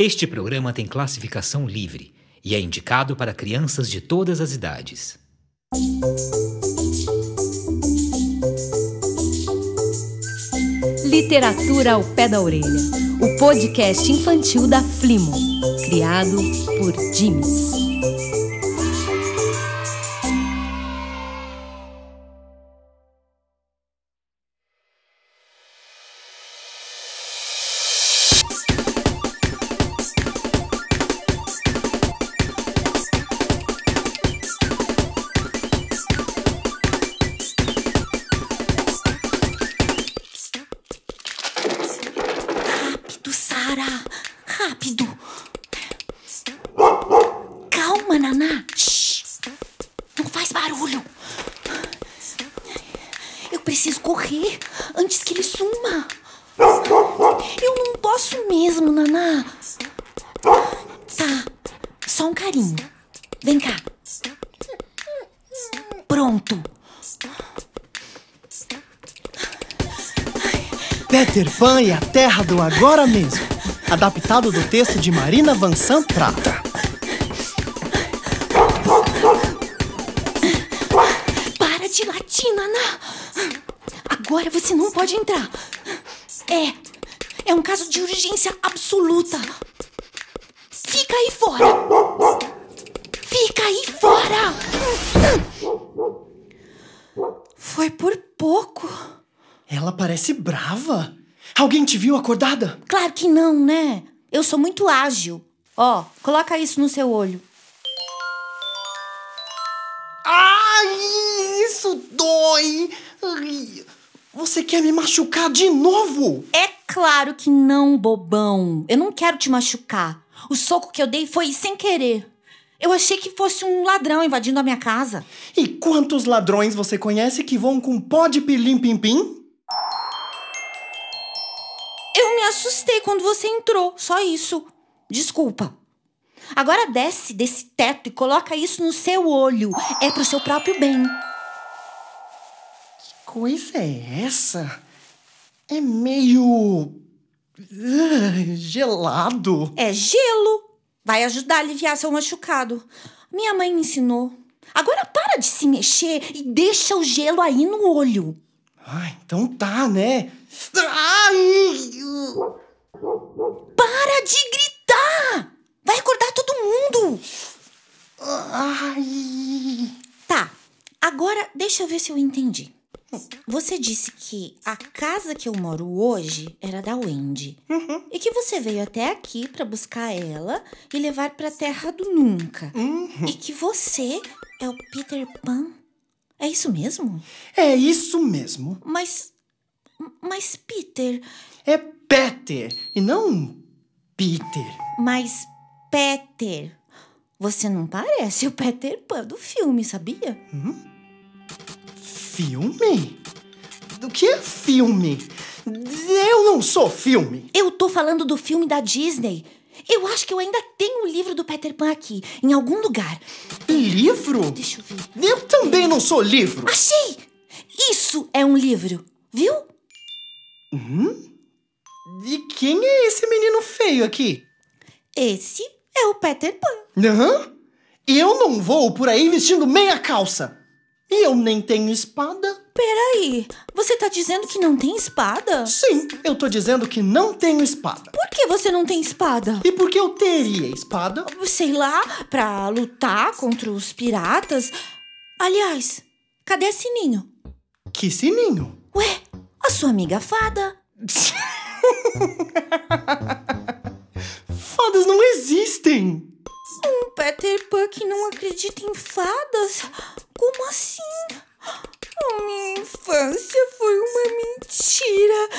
Este programa tem classificação livre e é indicado para crianças de todas as idades. Literatura ao pé da orelha. O podcast infantil da Flimo, criado por Jims. Rápido, Sara! Rápido! Calma, Naná! Shh. Não faz barulho! Eu preciso correr antes que ele suma! Eu não posso mesmo, Naná! Tá, só um carinho. Vem cá. Pronto! Peter Pan e a Terra do Agora Mesmo. Adaptado do texto de Marina Vansan Prata. Para de latir, Naná! Agora você não pode entrar. É. É um caso de urgência absoluta. Fica aí fora! Fica aí fora! Foi por pouco. Ela parece brava. Alguém te viu acordada? Claro que não, né? Eu sou muito ágil. Ó, coloca isso no seu olho. Ai, isso dói! Ai, Você quer me machucar de novo? É claro que não, bobão. Eu não quero te machucar. O soco que eu dei foi sem querer. Eu achei que fosse um ladrão invadindo a minha casa. E quantos ladrões você conhece que vão com pó de pilim-pim-pim? Assustei quando você entrou, só isso. Desculpa. Agora desce desse teto e coloca isso no seu olho. É pro seu próprio bem. Que coisa é essa? É meio. ah, gelado. É gelo. Vai ajudar a aliviar seu machucado. Minha mãe me ensinou. Agora para de se mexer e deixa o gelo aí no olho. Ah, então tá, né? Ai! Para de gritar! Vai acordar todo mundo! Ai! Tá, agora deixa eu ver se eu entendi. Você disse que a casa que eu moro hoje era da Wendy. E que você veio até aqui pra buscar ela e levar pra terra do nunca. E que você é o Peter Pan. É isso mesmo? É isso mesmo. Mas. Mas, Peter. É Peter e não Peter. Mas, Peter. Você não parece o Peter Pan do filme, sabia? Filme? Do que é filme? Eu não sou filme. Eu tô falando do filme da Disney. Eu acho que eu ainda tenho o livro do Peter Pan aqui, em algum lugar. Livro? Deixa eu ver. Eu também não sou livro. Achei! Isso é um livro, viu? E quem é esse menino feio aqui? Esse é o Peter Pan. Hã? Eu não vou por aí vestindo meia calça. E eu nem tenho espada. Peraí, você tá dizendo que não tem espada? Sim, eu tô dizendo que não tenho espada. Por que você não tem espada? E por que eu teria espada? Sei lá, pra lutar contra os piratas. Aliás, cadê a Sininho? Que sininho. Ué, a sua amiga fada. Fadas não existem. Um Peter Pan que não acredita em fadas? Como assim? A minha infância foi uma mentira.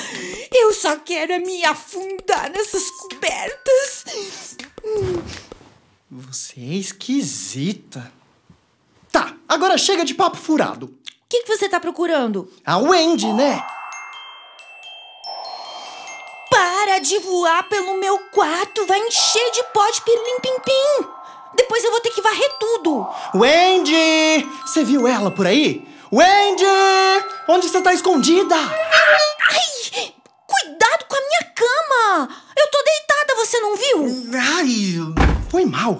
Eu só quero me afundar nessas cobertas. Você é esquisita. Tá, agora chega de papo furado. O que, que você tá procurando? A Wendy, né? Para de voar pelo meu quarto. Vai encher de pó de pirlim-pim-pim. Depois eu vou ter que varrer tudo. Wendy! Você viu ela por aí? Wendy! Onde você tá escondida? Ai! Cuidado com a minha cama! Eu tô deitada, Você não viu? Ai, foi mal.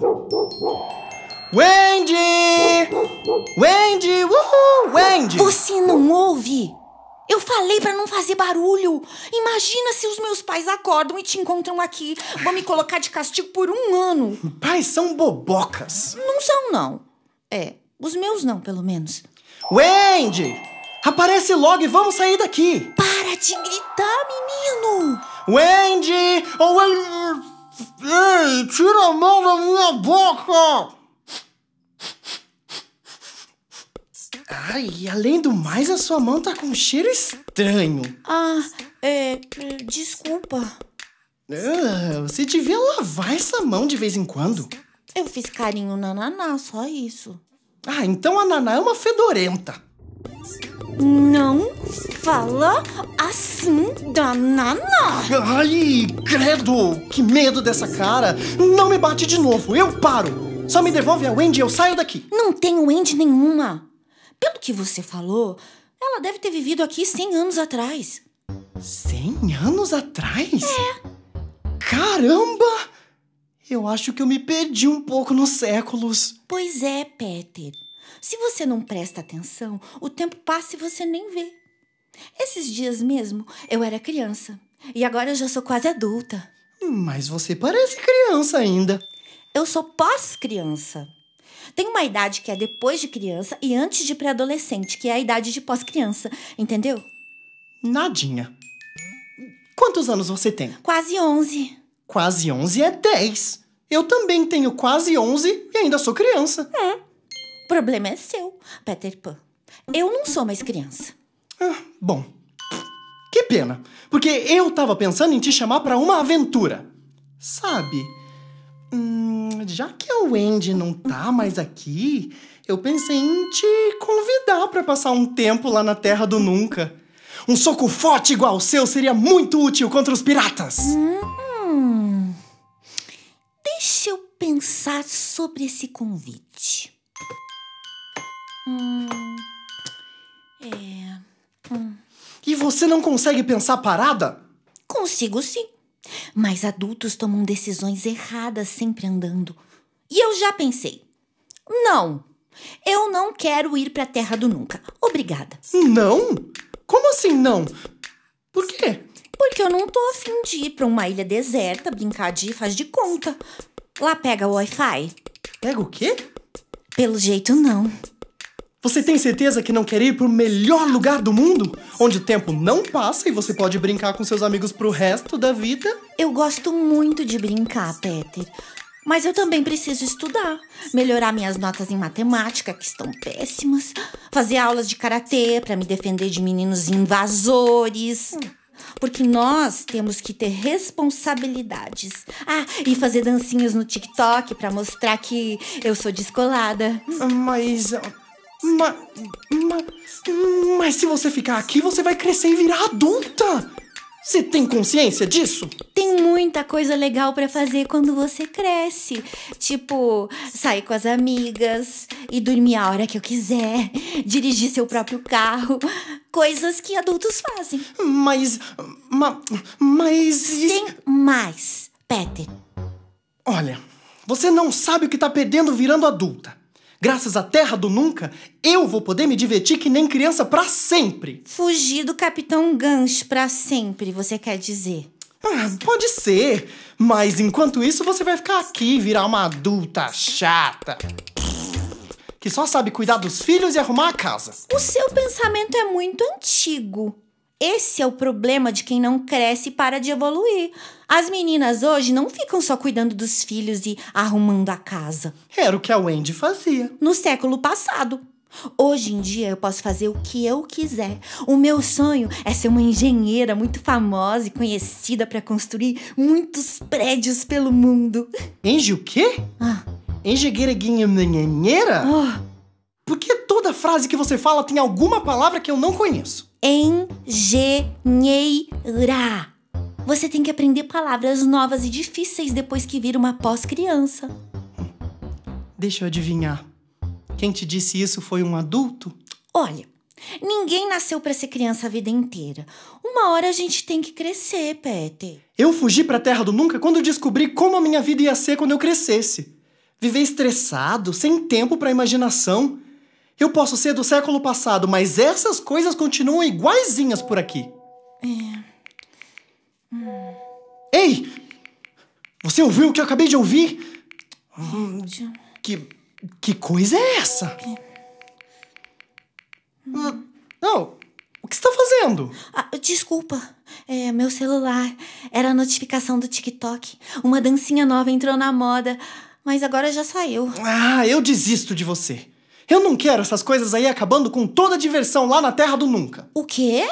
Wendy! Wendy! Uhul! Wendy! Você não ouve? Eu falei pra não fazer barulho. Imagina se os meus pais acordam e te encontram aqui. Vão me colocar de castigo por um ano. Pais são bobocas. Não são, não. É, os meus não, pelo menos. Wendy! Aparece logo e vamos sair daqui! Para de gritar, menino! Wendy! Oh, Wendy! Ei, tira a mão da minha boca! Ai, além do mais, a sua mão tá com um cheiro estranho. Ah, é. Desculpa. Ah, você devia lavar essa mão de vez em quando. Eu fiz carinho na Naná, só isso. Ah, então a Naná é uma fedorenta. Não fala assim da Naná. Ai, credo! Que medo dessa cara! Não me bate de novo, eu paro! Só me devolve a Wendy e eu saio daqui. Não tenho ende nenhuma. Pelo que você falou, ela deve ter vivido aqui 100 anos atrás. Cem anos atrás? É. Caramba! Eu acho que eu me perdi um pouco nos séculos. Pois é, Peter. Se você não presta atenção, o tempo passa e você nem vê. Esses dias mesmo, eu era criança. E agora eu já sou quase adulta. Mas você parece criança ainda. Eu sou pós-criança. Tem uma idade que é depois de criança e antes de pré-adolescente, que é a idade de pós-criança, entendeu? Nadinha. Quantos anos você tem? Quase 11. Quase 11 é 10. Eu também tenho quase 11 e ainda sou criança. O problema é seu, Peter Pan. Eu não sou mais criança. Ah, bom. Que pena, porque eu tava pensando em te chamar pra uma aventura. Sabe? Hum, já que a Wendy não tá mais aqui, eu pensei em te convidar pra passar um tempo lá na Terra do Nunca. Um soco forte igual o seu seria muito útil contra os piratas. Hum. Deixa eu pensar sobre esse convite. Hum. É. E você não consegue pensar parada? Consigo sim. Mas adultos tomam decisões erradas sempre andando. E eu já pensei. Não. Eu não quero ir pra Terra do Nunca. Obrigada. Não? Como assim não? Por quê? Porque eu não tô afim de ir pra uma ilha deserta, brincar de faz de conta. Lá pega o Wi-Fi? Pega o quê? Pelo jeito, não. Você tem certeza que não quer ir pro melhor lugar do mundo? Onde o tempo não passa e você pode brincar com seus amigos pro resto da vida? Eu gosto muito de brincar, Peter. Mas eu também preciso estudar, melhorar minhas notas em matemática, que estão péssimas, fazer aulas de karatê para me defender de meninos invasores. Porque nós temos que ter responsabilidades. Ah, e fazer dancinhas no TikTok para mostrar que eu sou descolada. Mas. Mas. Mas, mas se você ficar aqui, você vai crescer e virar adulta! Você tem consciência disso? Tem muita coisa legal pra fazer quando você cresce. Tipo, sair com as amigas e dormir a hora que eu quiser, dirigir seu próprio carro. Coisas que adultos fazem. Mas. ma- Mas. Sem mais, Peter. Olha, você não sabe o que tá perdendo virando adulta. Graças à Terra do Nunca, eu vou poder me divertir que nem criança pra sempre. Fugir do Capitão Gancho pra sempre, você quer dizer? Ah, pode ser, mas enquanto isso você vai ficar aqui e virar uma adulta chata. Que só sabe cuidar dos filhos e arrumar a casa. O seu pensamento é muito antigo. Esse é o problema de quem não cresce e para de evoluir. As meninas hoje não ficam só cuidando dos filhos e arrumando a casa. Era o que a Wendy fazia. No século passado. Hoje em dia eu posso fazer o que eu quiser. O meu sonho é ser uma engenheira muito famosa e conhecida para construir muitos prédios pelo mundo. Enge o quê? Ah, Engenheira? oh, Por que toda frase que você fala tem alguma palavra que eu não conheço? Engenheira. Você tem que aprender palavras novas e difíceis depois que vira uma pós-criança. Deixa eu adivinhar. Quem te disse isso foi um adulto? Olha, Ninguém nasceu para ser criança a vida inteira. Uma hora a gente tem que crescer, Peter. Eu fugi pra Terra do Nunca quando descobri como a minha vida ia ser quando eu crescesse. Viver estressado, sem tempo pra imaginação. Eu posso ser do século passado, mas essas coisas continuam iguaizinhas por aqui. Ei! Você ouviu o que eu acabei de ouvir? Que. Que coisa é essa? Ah, Não, o que você tá fazendo? Ah, desculpa, é meu celular. Era a notificação do TikTok. Uma dancinha nova entrou na moda, mas agora já saiu. Ah, eu desisto de você. Eu não quero essas coisas aí acabando com toda a diversão lá na Terra do Nunca. O quê?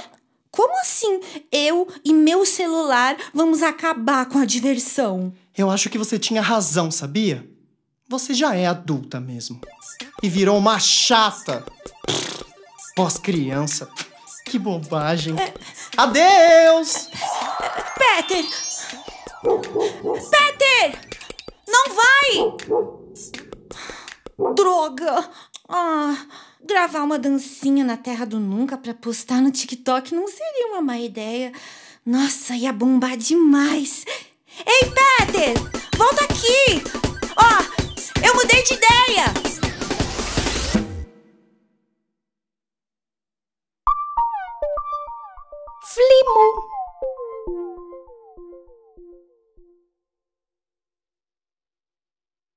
Como assim? Eu e meu celular vamos acabar com a diversão? Eu acho que você tinha razão, sabia? Você já é adulta mesmo. E virou uma chata. Pós-criança. Que bobagem. Adeus! Peter! Peter! Não vai! Droga! Ah, gravar uma dancinha na Terra do Nunca pra postar no TikTok não seria uma má ideia. Nossa, ia bombar demais. Ei, Peter! Volta aqui! Ó, eu mudei de ideia!